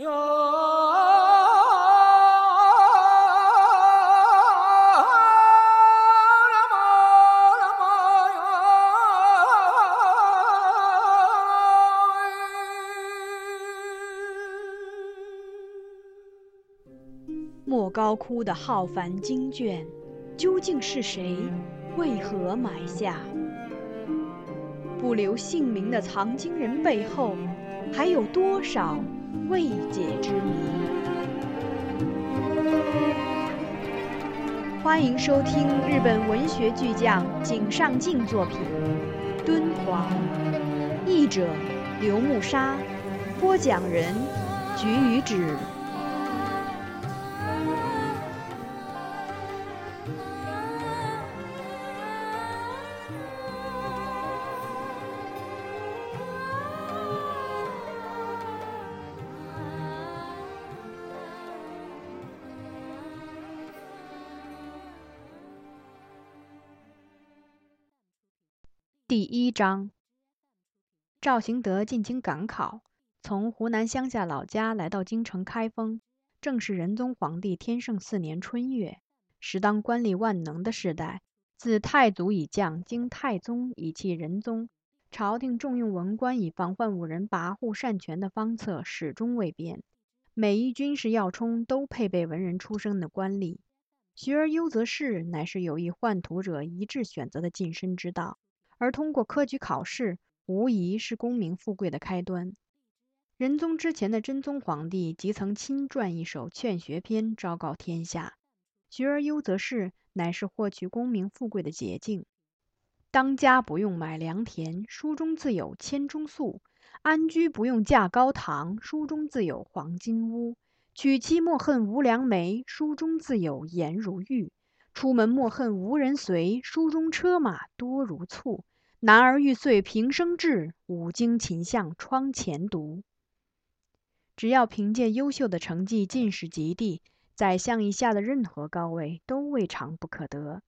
莫高窟的浩繁经卷，究竟是谁？为何埋下？不留姓名的藏经人背后，还有多少未解之谜？欢迎收听日本文学巨匠井上靖作品《敦煌》，译者刘木沙，播讲人菊与子。第一章，赵行德进京赶考，从湖南乡下老家来到京城开封，正是仁宗皇帝天圣四年春月，时当官吏万能的时代。自太祖以降，经太宗以弃仁宗，朝廷重用文官以防患五人跋扈擅权的方策始终未变。每一军事要冲都配备文人出身的官吏，学而优则仕，乃是有意宦途者一致选择的晋升之道。而通过科举考试，无疑是功名富贵的开端。仁宗之前的真宗皇帝即曾亲撰一首《劝学篇》，昭告天下：“学而优则仕，乃是获取功名富贵的捷径。当家不用买良田，书中自有千钟粟；安居不用架高堂，书中自有黄金屋；娶妻莫恨无良媒，书中自有颜如玉。”出门莫恨无人随，书中车马多如簇。男儿欲遂平生志，五经勤向窗前读。只要凭借优秀的成绩进士及第，宰相以下的任何高位都未尝不可得。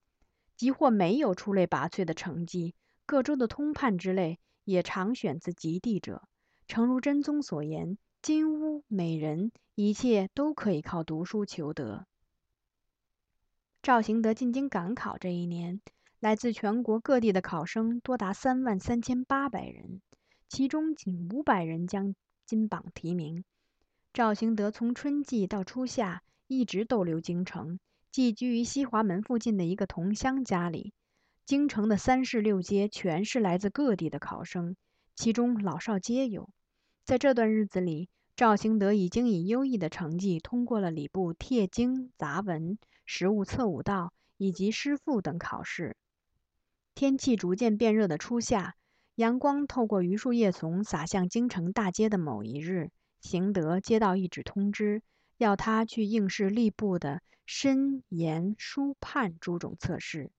即或没有出类拔萃的成绩，各州的通判之类也常选自及第者。诚如真宗所言，金屋美人，一切都可以靠读书求得。赵行德进京赶考这一年，来自全国各地的考生多达三万三千八百人，其中仅五百人将金榜题名。赵行德从春季到初夏一直逗留京城，寄居于西华门附近的一个同乡家里。京城的三市六街全是来自各地的考生，其中老少皆有。在这段日子里，赵行德已经以优异的成绩通过了礼部帖经杂文。实物测五道以及诗赋等考试。天气逐渐变热的初夏，阳光透过榆树叶丛洒向京城大街的某一日，行德接到一纸通知，要他去应试吏部的申、言、书、判诸种测试。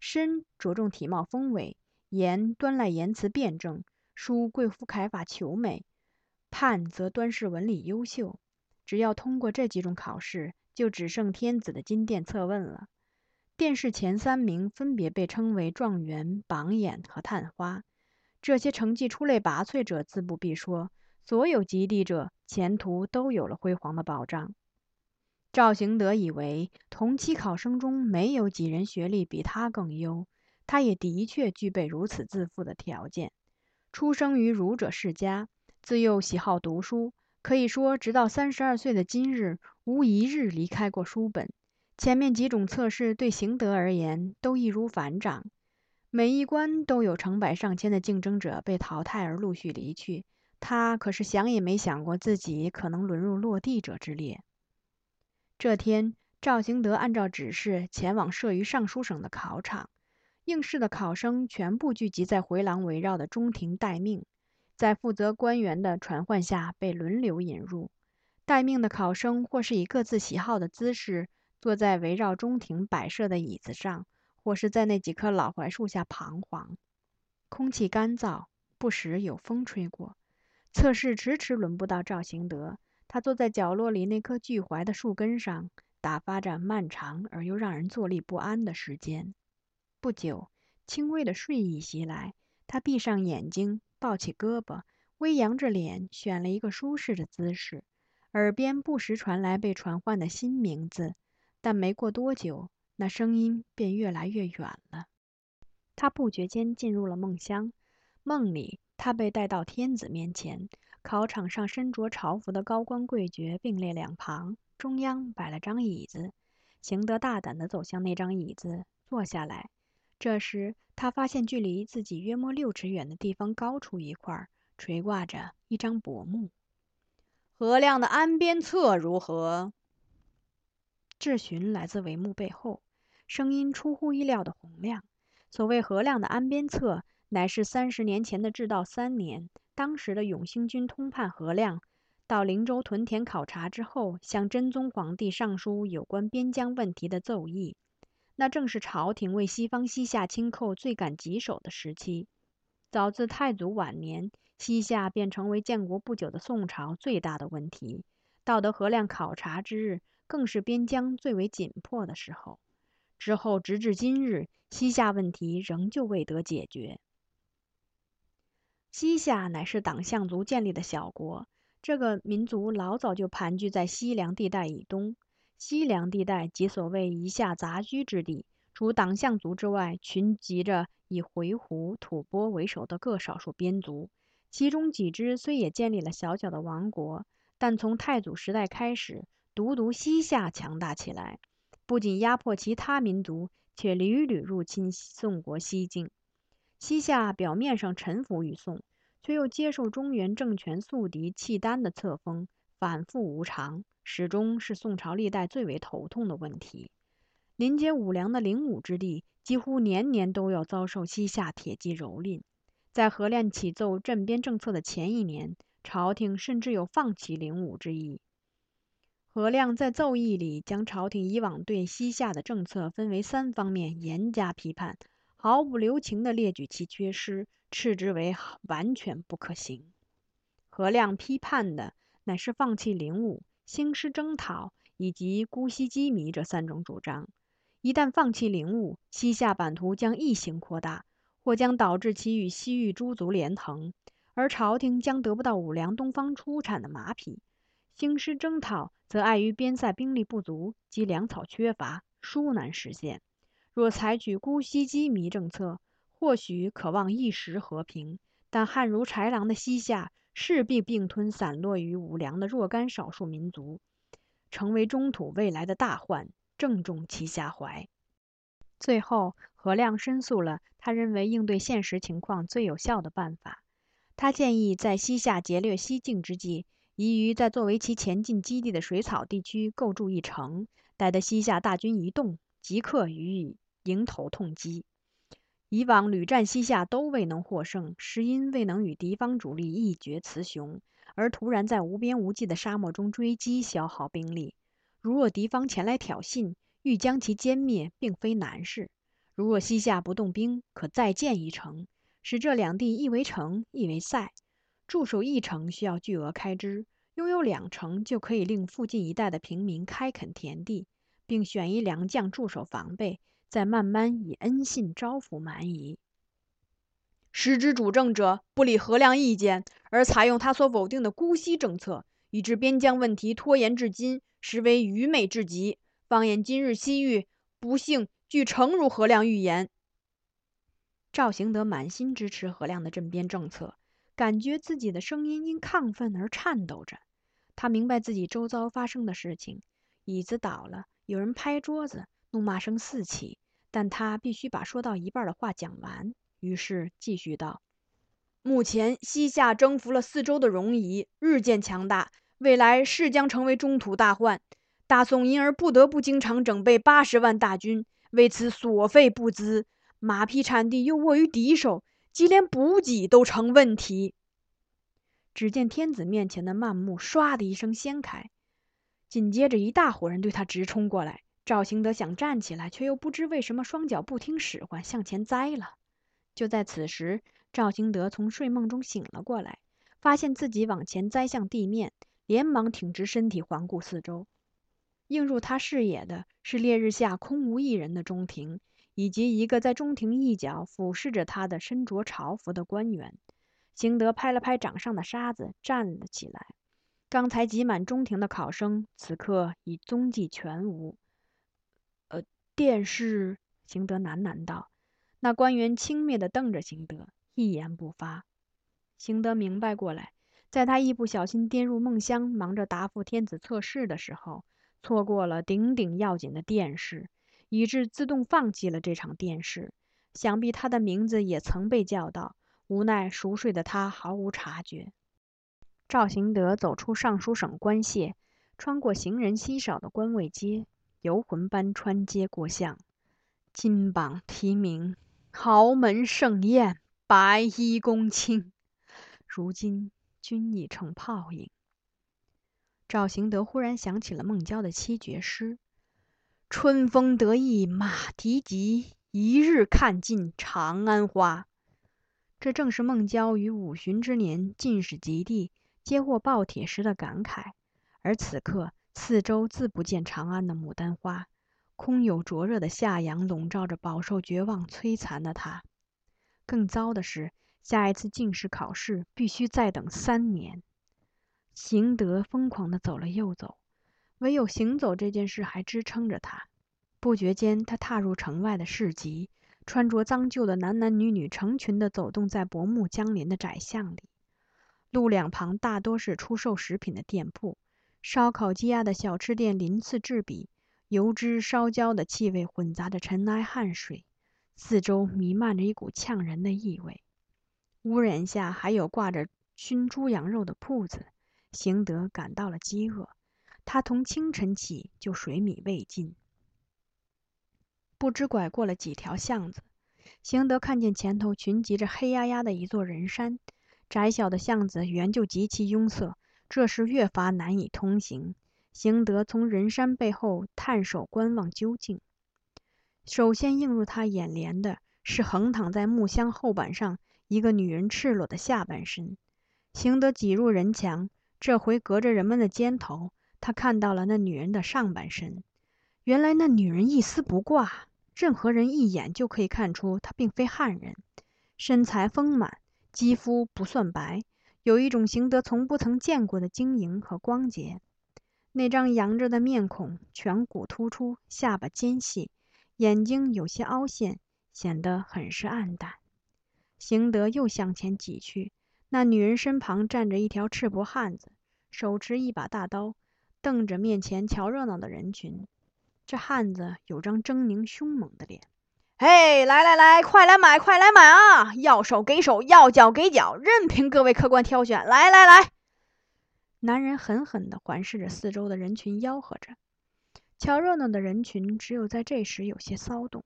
申着重体貌丰伟，言端赖言辞辩证，书贵妇楷法求美，判则端视文理优秀。只要通过这几种考试。就只剩天子的金殿测问了。殿试前三名分别被称为状元、榜眼和探花。这些成绩出类拔萃者自不必说，所有及第者前途都有了辉煌的保障。赵行德以为同期考生中没有几人学历比他更优，他也的确具备如此自负的条件。出生于儒者世家，自幼喜好读书。可以说，直到三十二岁的今日，无一日离开过书本。前面几种测试对邢德而言都易如反掌，每一关都有成百上千的竞争者被淘汰而陆续离去。他可是想也没想过自己可能沦入落地者之列。这天，赵行德按照指示前往设于尚书省的考场，应试的考生全部聚集在回廊围绕的中庭待命。在负责官员的传唤下，被轮流引入。待命的考生或是以各自喜好的姿势坐在围绕中庭摆设的椅子上，或是在那几棵老槐树下彷徨。空气干燥，不时有风吹过。测试迟迟轮不到赵行德，他坐在角落里那棵巨槐的树根上，打发着漫长而又让人坐立不安的时间。不久，轻微的睡意袭来，他闭上眼睛。抱起胳膊，微扬着脸，选了一个舒适的姿势，耳边不时传来被传唤的新名字，但没过多久，那声音便越来越远了。他不觉间进入了梦乡，梦里他被带到天子面前。考场上身着朝服的高官贵爵并列两旁，中央摆了张椅子。邢德大胆地走向那张椅子，坐下来。这时，他发现距离自己约莫六尺远的地方高处一块垂挂着一张薄幕。何亮的安边策如何？质询来自帷幕背后，声音出乎意料的洪亮。所谓何亮的安边策，乃是三十年前的至道三年，当时的永兴军通判何亮到灵州屯田考察之后，向真宗皇帝上书有关边疆问题的奏议。那正是朝廷为西方西夏清寇最感棘手的时期。早自太祖晚年。西夏便成为建国不久的宋朝最大的问题。到得何亮考察之日，更是边疆最为紧迫的时候。之后直至今日，西夏问题仍旧未得解决。西夏乃是党项族建立的小国，这个民族老早就盘踞在西凉地带以东。西凉地带即所谓夷夏杂居之地，除党项族之外，群集着以回鹘、吐蕃为首的各少数边族。其中几支虽也建立了小小的王国，但从太祖时代开始，独独西夏强大起来，不仅压迫其他民族，且屡屡入侵宋国西境。西夏表面上臣服于宋，却又接受中原政权宿敌契丹的册封，反复无常，始终是宋朝历代最为头痛的问题。临接武梁的灵武之地，几乎年年都要遭受西夏铁骑蹂躏。在何亮起奏镇边政策的前一年，朝廷甚至有放弃灵武之意。何亮在奏议里将朝廷以往对西夏的政策分为三方面严加批判，毫不留情地列举其缺失，斥之为完全不可行。何亮批判的乃是放弃灵武、兴师征讨以及姑息羁縻这三种主张。一旦放弃灵武，西夏版图将异形扩大。或将导致其与西域诸族连横，而朝廷将得不到五粮东方出产的马匹；兴师征讨，则碍于边塞兵力不足及粮草缺乏，殊难实现。若采取姑息羁縻政策，或许可望一时和平，但悍如豺狼的西夏势必并吞散落于五梁的若干少数民族，成为中土未来的大患，正中其下怀。最后，何亮申诉了他认为应对现实情况最有效的办法。他建议在西夏劫掠西境之际，宜于在作为其前进基地的水草地区构筑一城，待得西夏大军一动，即刻予以迎头痛击。以往屡战西夏都未能获胜，是因未能与敌方主力一决雌雄，而突然在无边无际的沙漠中追击，消耗兵力。如若敌方前来挑衅，欲将其歼灭，并非难事。如若西夏不动兵，可再建一城，使这两地一为城，一为塞。驻守一城需要巨额开支，拥有两城就可以令附近一带的平民开垦田地，并选一良将驻守防备，再慢慢以恩信招抚蛮夷。时之主政者不理何亮意见，而采用他所否定的姑息政策，以致边疆问题拖延至今，实为愚昧至极。放眼今日西域，不幸俱诚如何亮预言。赵行德满心支持何亮的镇边政策，感觉自己的声音因亢奋而颤抖着。他明白自己周遭发生的事情：椅子倒了，有人拍桌子，怒骂声四起。但他必须把说到一半的话讲完，于是继续道：“目前西夏征服了四周的戎夷，日渐强大，未来势将成为中土大患。”大宋因而不得不经常整备八十万大军，为此所费不资，马匹产地又握于敌手，即连补给都成问题。只见天子面前的幔幕唰的一声掀开，紧接着一大伙人对他直冲过来。赵兴德想站起来，却又不知为什么双脚不听使唤，向前栽了。就在此时，赵兴德从睡梦中醒了过来，发现自己往前栽向地面，连忙挺直身体，环顾四周。映入他视野的是烈日下空无一人的中庭，以及一个在中庭一角俯视着他的身着朝服的官员。邢德拍了拍掌上的沙子，站了起来。刚才挤满中庭的考生，此刻已踪迹全无。呃，电视，邢德喃喃道。那官员轻蔑地瞪着邢德，一言不发。邢德明白过来，在他一不小心跌入梦乡，忙着答复天子测试的时候，错过了顶顶要紧的殿试，以致自动放弃了这场殿试。想必他的名字也曾被叫到，无奈熟睡的他毫无察觉。赵行德走出尚书省官械，穿过行人稀少的官位街，游魂般穿街过巷，金榜题名。豪门盛宴，白衣公卿，如今均已成泡影。赵行德忽然想起了孟郊的七绝诗：“春风得意马蹄疾，一日看尽长安花。”这正是孟郊于五旬之年进士及第，接获报帖时的感慨。而此刻，四周自不见长安的牡丹花。空有灼热的夏阳笼罩着饱受绝望摧残的他。更糟的是，下一次进士考试必须再等三年。行德疯狂地走了又走，唯有行走这件事还支撑着他。不觉间，他踏入城外的市集，穿着脏旧的男男女女成群地走动在薄暮相连的窄巷里。路两旁大多是出售食品的店铺，烧烤、鸡鸭的小吃店鳞次栉比。油脂烧焦的气味混杂着尘埃汗水，四周弥漫着一股呛人的异味。屋檐下还有挂着熏猪羊肉的铺子。邢德感到了饥饿，他从清晨起就水米未进。不知拐过了几条巷子，邢德看见前头群集着黑压压的一座人山。窄小的巷子原就极其拥塞，这时越发难以通行。邢德从人山背后探手观望究竟。首先映入他眼帘的是横躺在木箱后板上一个女人赤裸的下半身。邢德挤入人墙，这回隔着人们的肩头，他看到了那女人的上半身。原来那女人一丝不挂，任何人一眼就可以看出她并非汉人。身材丰满，肌肤不算白，有一种邢德从不曾见过的晶莹和光洁。那张扬着的面孔，颧骨突出，下巴尖细，眼睛有些凹陷，显得很是暗淡。邢德又向前挤去，那女人身旁站着一条赤膊汉子，手持一把大刀，瞪着面前瞧热闹的人群。这汉子有张狰狞凶猛的脸。嘿，来来来，快来买，快来买啊！要手给手，要脚给脚，任凭各位客官挑选。来来来。男人狠狠地环视着四周的人群，吆喝着。瞧热闹的人群只有在这时有些骚动，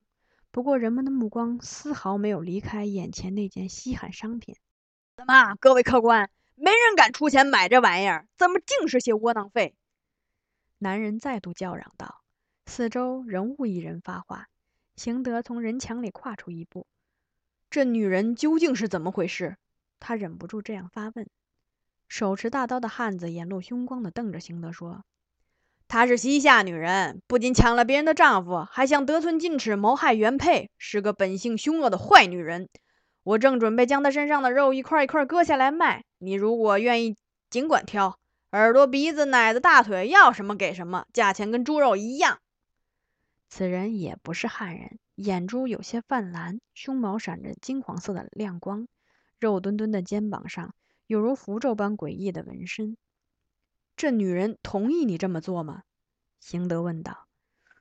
不过人们的目光丝毫没有离开眼前那件稀罕商品。怎么，各位客官，没人敢出钱买这玩意儿？怎么净是些窝囊废？男人再度叫嚷道。四周仍无一人发话。邢德从人墙里跨出一步。这女人究竟是怎么回事？他忍不住这样发问。手持大刀的汉子眼露凶光地瞪着邢德说：“她是西夏女人，不仅抢了别人的丈夫，还想得寸进尺谋害原配，是个本性凶恶的坏女人。我正准备将她身上的肉一块一块割下来卖，你如果愿意，尽管挑，耳朵、鼻子、奶子、大腿，要什么给什么，价钱跟猪肉一样。”此人也不是汉人，眼珠有些泛蓝，胸毛闪着金黄色的亮光，肉墩墩的肩膀上。有如符咒般诡异的纹身。这女人同意你这么做吗？邢德问道。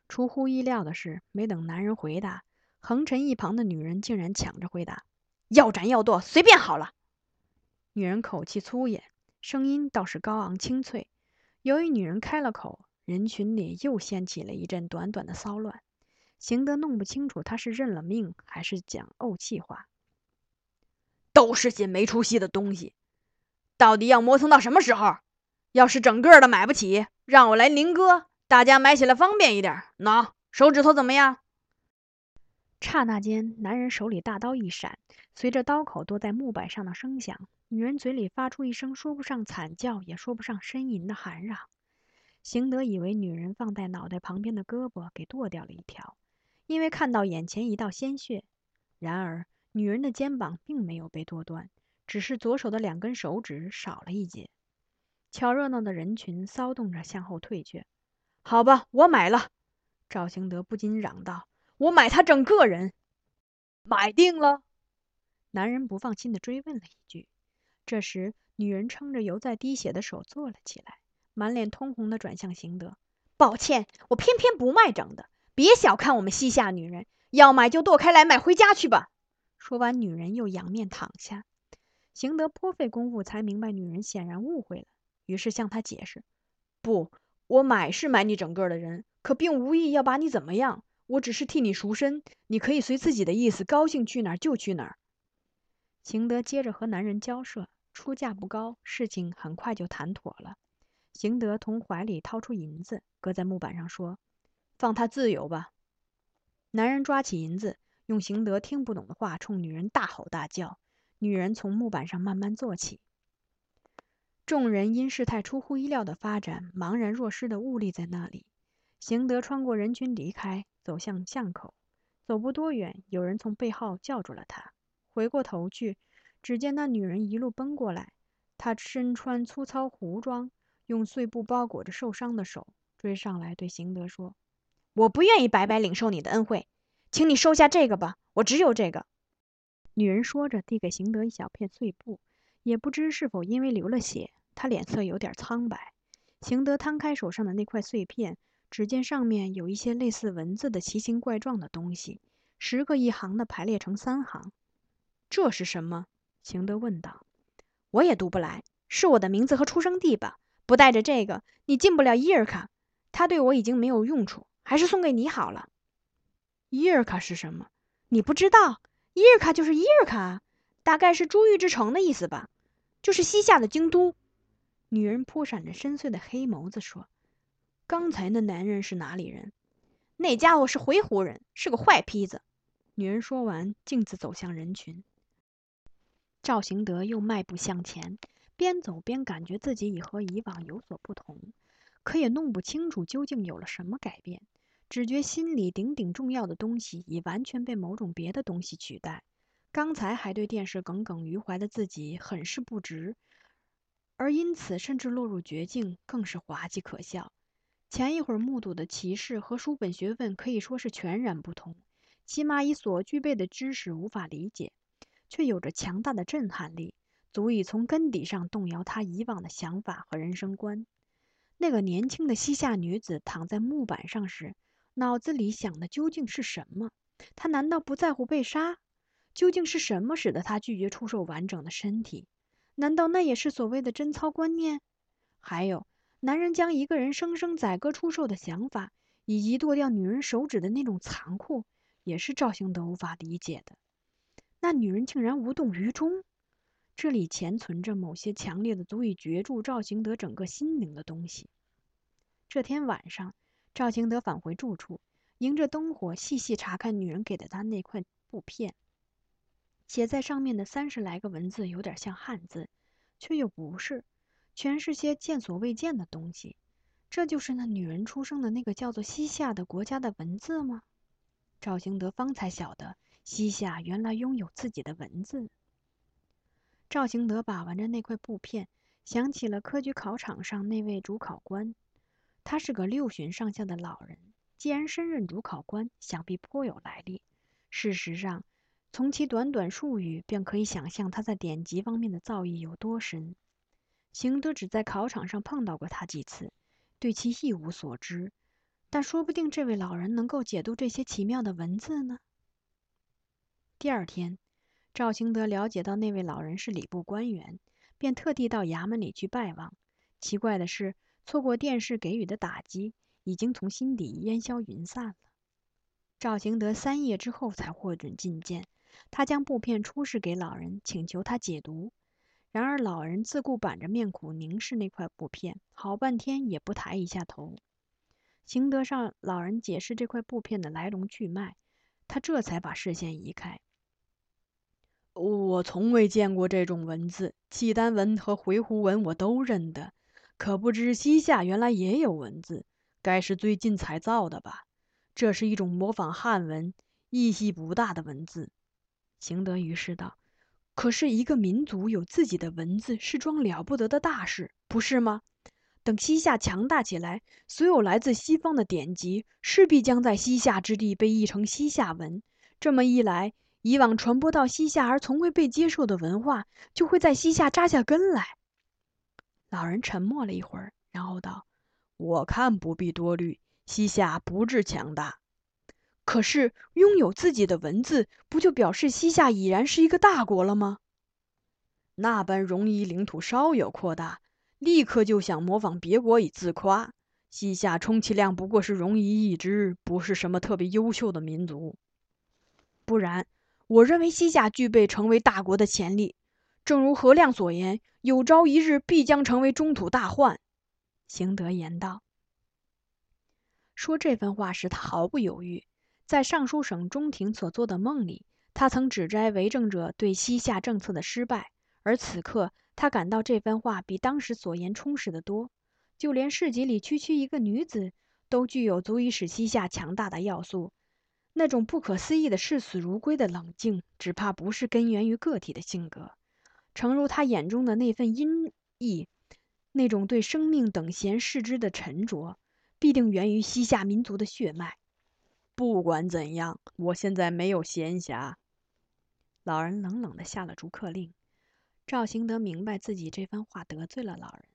出乎意料的是，没等男人回答，横陈一旁的女人竟然抢着回答：“要斩要剁，随便好了。”女人口气粗野，声音倒是高昂清脆。由于女人开了口，人群里又掀起了一阵短短的骚乱。邢德弄不清楚他是认了命，还是讲怄气话。都是些没出息的东西。到底要磨蹭到什么时候？要是整个的买不起，让我来零割，大家买起来方便一点。喏，手指头怎么样？刹那间，男人手里大刀一闪，随着刀口剁在木板上的声响，女人嘴里发出一声说不上惨叫，也说不上呻吟的喊嚷。邢德以为女人放在脑袋旁边的胳膊给剁掉了一条，因为看到眼前一道鲜血。然而，女人的肩膀并没有被剁断。只是左手的两根手指少了一截，瞧热闹的人群骚动着向后退却。好吧，我买了。赵兴德不禁嚷道：“我买他整个人！”买定了。男人不放心地追问了一句。这时，女人撑着犹在滴血的手坐了起来，满脸通红地转向邢德：“抱歉，我偏偏不卖整的。别小看我们西夏女人，要买就剁开来买回家去吧。”说完，女人又仰面躺下。邢德颇费功夫才明白，女人显然误会了，于是向他解释：“不，我买是买你整个的人，可并无意要把你怎么样。我只是替你赎身，你可以随自己的意思，高兴去哪儿就去哪儿。”邢德接着和男人交涉，出价不高，事情很快就谈妥了。邢德从怀里掏出银子，搁在木板上说：“放他自由吧。”男人抓起银子。用邢德听不懂的话冲女人大吼大叫，女人从木板上慢慢坐起。众人因事态出乎意料的发展，茫然若失的兀立在那里。邢德穿过人群离开，走向巷口。走不多远，有人从背后叫住了他。回过头去，只见那女人一路奔过来。她身穿粗糙胡装，用碎布包裹着受伤的手，追上来对邢德说：“我不愿意白白领受你的恩惠。”请你收下这个吧，我只有这个。女人说着，递给邢德一小片碎布，也不知是否因为流了血，她脸色有点苍白。邢德摊开手上的那块碎片，只见上面有一些类似文字的奇形怪状的东西，十个一行的排列成三行。这是什么？邢德问道。我也读不来，是我的名字和出生地吧？不带着这个，你进不了伊尔卡。他对我已经没有用处，还是送给你好了。伊尔卡是什么？你不知道？伊尔卡就是伊尔卡，大概是珠玉之城的意思吧，就是西夏的京都。女人扑闪着深邃的黑眸子说：“刚才那男人是哪里人？那家伙是回鹘人，是个坏坯子。”女人说完，径自走向人群。赵行德又迈步向前，边走边感觉自己已和以往有所不同，可也弄不清楚究竟有了什么改变。只觉心里顶顶重要的东西已完全被某种别的东西取代。刚才还对电视耿耿于怀的自己很是不值，而因此甚至落入绝境，更是滑稽可笑。前一会儿目睹的歧视和书本学问可以说是全然不同，起码以所具备的知识无法理解，却有着强大的震撼力，足以从根底上动摇他以往的想法和人生观。那个年轻的西夏女子躺在木板上时。脑子里想的究竟是什么？他难道不在乎被杀？究竟是什么使得他拒绝出售完整的身体？难道那也是所谓的贞操观念？还有，男人将一个人生生宰割出售的想法，以及剁掉女人手指的那种残酷，也是赵兴德无法理解的。那女人竟然无动于衷，这里潜存着某些强烈的、足以攫住赵兴德整个心灵的东西。这天晚上。赵兴德返回住处，迎着灯火细细查看女人给的他那块布片，写在上面的三十来个文字有点像汉字，却又不是，全是些见所未见的东西。这就是那女人出生的那个叫做西夏的国家的文字吗？赵兴德方才晓得，西夏原来拥有自己的文字。赵行德把玩着那块布片，想起了科举考场上那位主考官。他是个六旬上下的老人，既然身任主考官，想必颇有来历。事实上，从其短短数语，便可以想象他在典籍方面的造诣有多深。行德只在考场上碰到过他几次，对其一无所知。但说不定这位老人能够解读这些奇妙的文字呢。第二天，赵兴德了解到那位老人是礼部官员，便特地到衙门里去拜望。奇怪的是。错过电视给予的打击，已经从心底烟消云散了。赵行德三夜之后才获准觐见，他将布片出示给老人，请求他解读。然而老人自顾板着面孔凝视那块布片，好半天也不抬一下头。行德上老人解释这块布片的来龙去脉，他这才把视线移开。我从未见过这种文字，契丹文和回鹘文我都认得。可不知西夏原来也有文字，该是最近才造的吧？这是一种模仿汉文、意义不大的文字。邢德于是道：“可是一个民族有自己的文字是桩了不得的大事。”不是吗？等西夏强大起来，所有来自西方的典籍势必将在西夏之地被译成西夏文。这么一来，以往传播到西夏而从未被接受的文化，就会在西夏扎下根来。老人沉默了一会儿，然后道：“我看不必多虑，西夏不至强大。可是拥有自己的文字，不就表示西夏已然是一个大国了吗？那般容夷领土稍有扩大。”立刻就想模仿别国以自夸。西夏充其量不过是戎夷一支，不是什么特别优秀的民族。不然，我认为西夏具备成为大国的潜力。正如何亮所言，有朝一日必将成为中土大患。邢德言道。说这番话时，他毫不犹豫。在尚书省中庭所做的梦里，他曾指摘为政者对西夏政策的失败，而此刻。他感到这番话比当时所言充实得多，就连市集里区区一个女子，都具有足以使西夏强大的要素。那种不可思议的视死如归的冷静，只怕不是根源于个体的性格。诚如他眼中的那份阴翳，那种对生命等闲视之的沉着，必定源于西夏民族的血脉。不管怎样，我现在没有闲暇。老人冷冷地下了逐客令。赵行德明白自己这番话得罪了老人。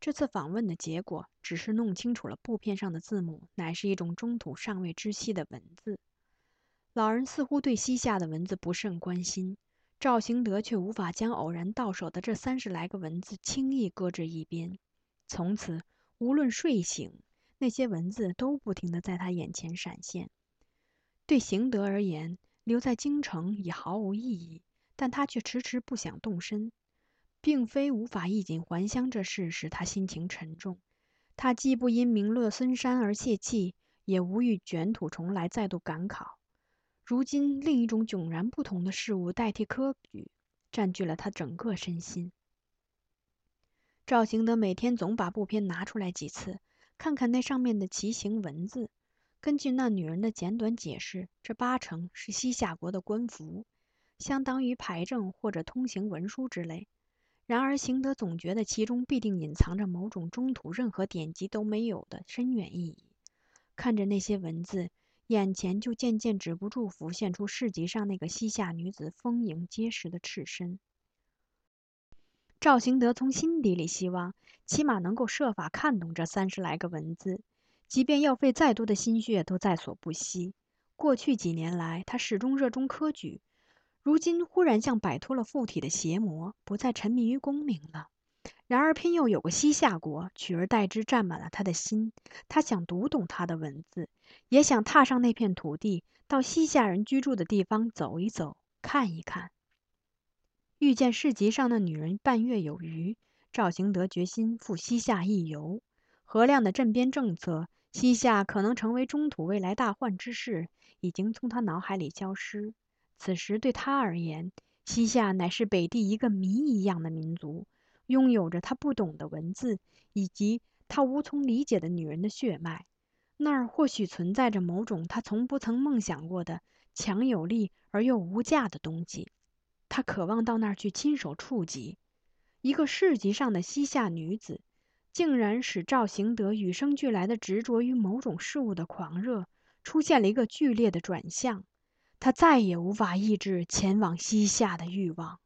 这次访问的结果，只是弄清楚了布片上的字母乃是一种中土尚未知悉的文字。老人似乎对西夏的文字不甚关心，赵行德却无法将偶然到手的这三十来个文字轻易搁置一边。从此，无论睡醒，那些文字都不停地在他眼前闪现。对行德而言，留在京城已毫无意义。但他却迟迟不想动身，并非无法衣锦还乡这事使他心情沉重。他既不因名落孙山而泄气，也无欲卷土重来再度赶考。如今，另一种迥然不同的事物代替科举，占据了他整个身心。赵行德每天总把布片拿出来几次，看看那上面的奇形文字。根据那女人的简短解释，这八成是西夏国的官服。相当于牌证或者通行文书之类。然而，行德总觉得其中必定隐藏着某种中土任何典籍都没有的深远意义。看着那些文字，眼前就渐渐止不住浮现出市集上那个西夏女子丰盈结实的赤身。赵行德从心底里希望，起码能够设法看懂这三十来个文字，即便要费再多的心血，都在所不惜。过去几年来，他始终热衷科举。如今忽然像摆脱了附体的邪魔，不再沉迷于功名了。然而偏又有个西夏国取而代之，占满了他的心。他想读懂他的文字，也想踏上那片土地，到西夏人居住的地方走一走，看一看。遇见市集上的女人半月有余，赵行德决心赴西夏一游。何亮的镇边政策，西夏可能成为中土未来大患之事，已经从他脑海里消失。此时对他而言，西夏乃是北地一个谜一样的民族，拥有着他不懂的文字，以及他无从理解的女人的血脉。那儿或许存在着某种他从不曾梦想过的强有力而又无价的东西。他渴望到那儿去亲手触及。一个市集上的西夏女子，竟然使赵行德与生俱来的执着于某种事物的狂热，出现了一个剧烈的转向。他再也无法抑制前往西夏的欲望。